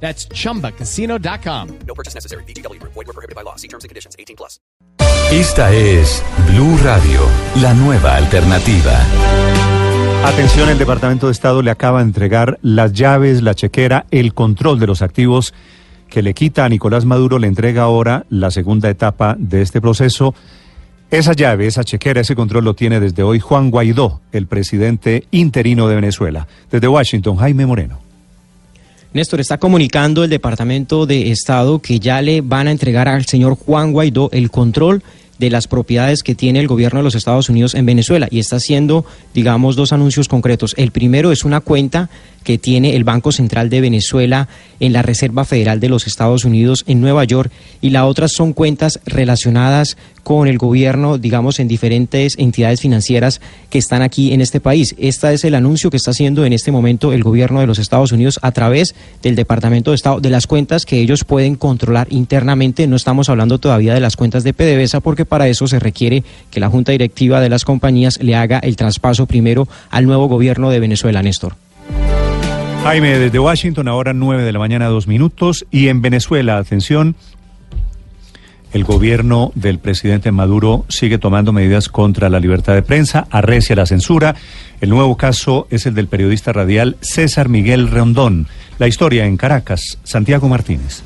That's chumbacasino.com. No purchase necessary. BGW. Void were prohibited by law. See terms and conditions. 18 plus. Esta es Blue Radio, la nueva alternativa. Atención, el Departamento de Estado le acaba de entregar las llaves, la chequera, el control de los activos que le quita a Nicolás Maduro, le entrega ahora la segunda etapa de este proceso. Esa llave, esa chequera, ese control lo tiene desde hoy Juan Guaidó, el presidente interino de Venezuela. Desde Washington, Jaime Moreno. Néstor, está comunicando el Departamento de Estado que ya le van a entregar al señor Juan Guaidó el control de las propiedades que tiene el gobierno de los Estados Unidos en Venezuela y está haciendo, digamos, dos anuncios concretos. El primero es una cuenta que tiene el Banco Central de Venezuela en la Reserva Federal de los Estados Unidos en Nueva York y la otra son cuentas relacionadas con el gobierno, digamos, en diferentes entidades financieras que están aquí en este país. Este es el anuncio que está haciendo en este momento el gobierno de los Estados Unidos a través del Departamento de Estado, de las cuentas que ellos pueden controlar internamente. No estamos hablando todavía de las cuentas de PDVSA porque para eso se requiere que la Junta Directiva de las compañías le haga el traspaso primero al nuevo gobierno de Venezuela, Néstor. Jaime, desde Washington, ahora 9 de la mañana, dos minutos. Y en Venezuela, atención, el gobierno del presidente Maduro sigue tomando medidas contra la libertad de prensa, arrecia la censura. El nuevo caso es el del periodista radial César Miguel Rondón. La historia en Caracas, Santiago Martínez.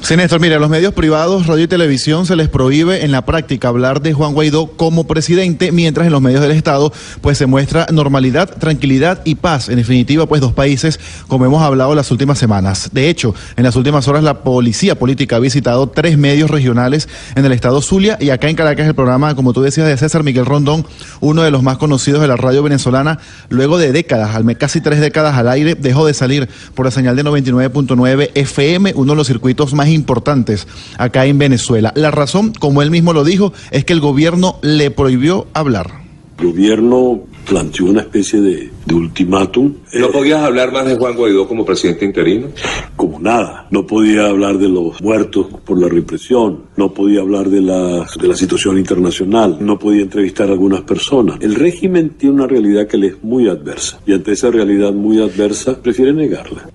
Sí, Néstor, mira, a los medios privados, radio y televisión se les prohíbe en la práctica hablar de Juan Guaidó como presidente, mientras en los medios del Estado pues se muestra normalidad, tranquilidad y paz. En definitiva, pues dos países como hemos hablado las últimas semanas. De hecho, en las últimas horas la policía política ha visitado tres medios regionales en el estado Zulia y acá en Caracas el programa, como tú decías, de César Miguel Rondón, uno de los más conocidos de la radio venezolana, luego de décadas, casi tres décadas al aire, dejó de salir por la señal de 99.9 FM, uno de los circuitos más importantes acá en Venezuela. La razón, como él mismo lo dijo, es que el gobierno le prohibió hablar. El gobierno planteó una especie de, de ultimátum. ¿No Eh, podías hablar más de Juan Guaidó como presidente interino? como nada. No podía hablar de los muertos por la represión, no podía hablar de la, de la situación internacional, no podía entrevistar a algunas personas. El régimen tiene una realidad que le es muy adversa y ante esa realidad muy adversa prefiere negarla.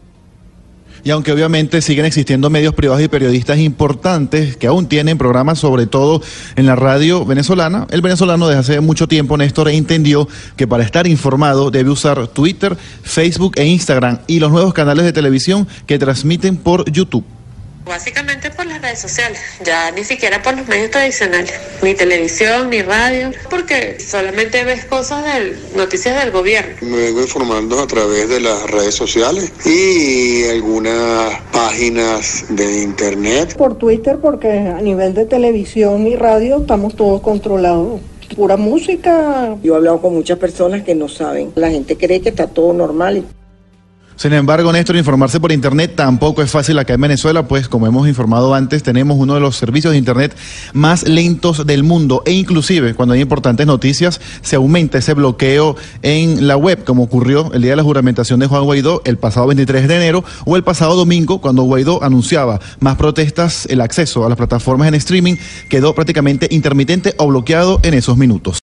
Y aunque obviamente siguen existiendo medios privados y periodistas importantes que aún tienen programas, sobre todo en la radio venezolana, el venezolano desde hace mucho tiempo, Néstor, entendió que para estar informado debe usar Twitter, Facebook e Instagram y los nuevos canales de televisión que transmiten por YouTube. Básicamente por las redes sociales, ya ni siquiera por los medios tradicionales, ni televisión, ni radio, porque solamente ves cosas del noticias del gobierno. Me vengo informando a través de las redes sociales y algunas páginas de internet. Por Twitter, porque a nivel de televisión y radio estamos todos controlados. Pura música. Yo he hablado con muchas personas que no saben. La gente cree que está todo normal. Sin embargo, Néstor, informarse por Internet tampoco es fácil acá en Venezuela, pues como hemos informado antes, tenemos uno de los servicios de Internet más lentos del mundo e inclusive cuando hay importantes noticias se aumenta ese bloqueo en la web, como ocurrió el día de la juramentación de Juan Guaidó el pasado 23 de enero o el pasado domingo cuando Guaidó anunciaba más protestas, el acceso a las plataformas en streaming quedó prácticamente intermitente o bloqueado en esos minutos.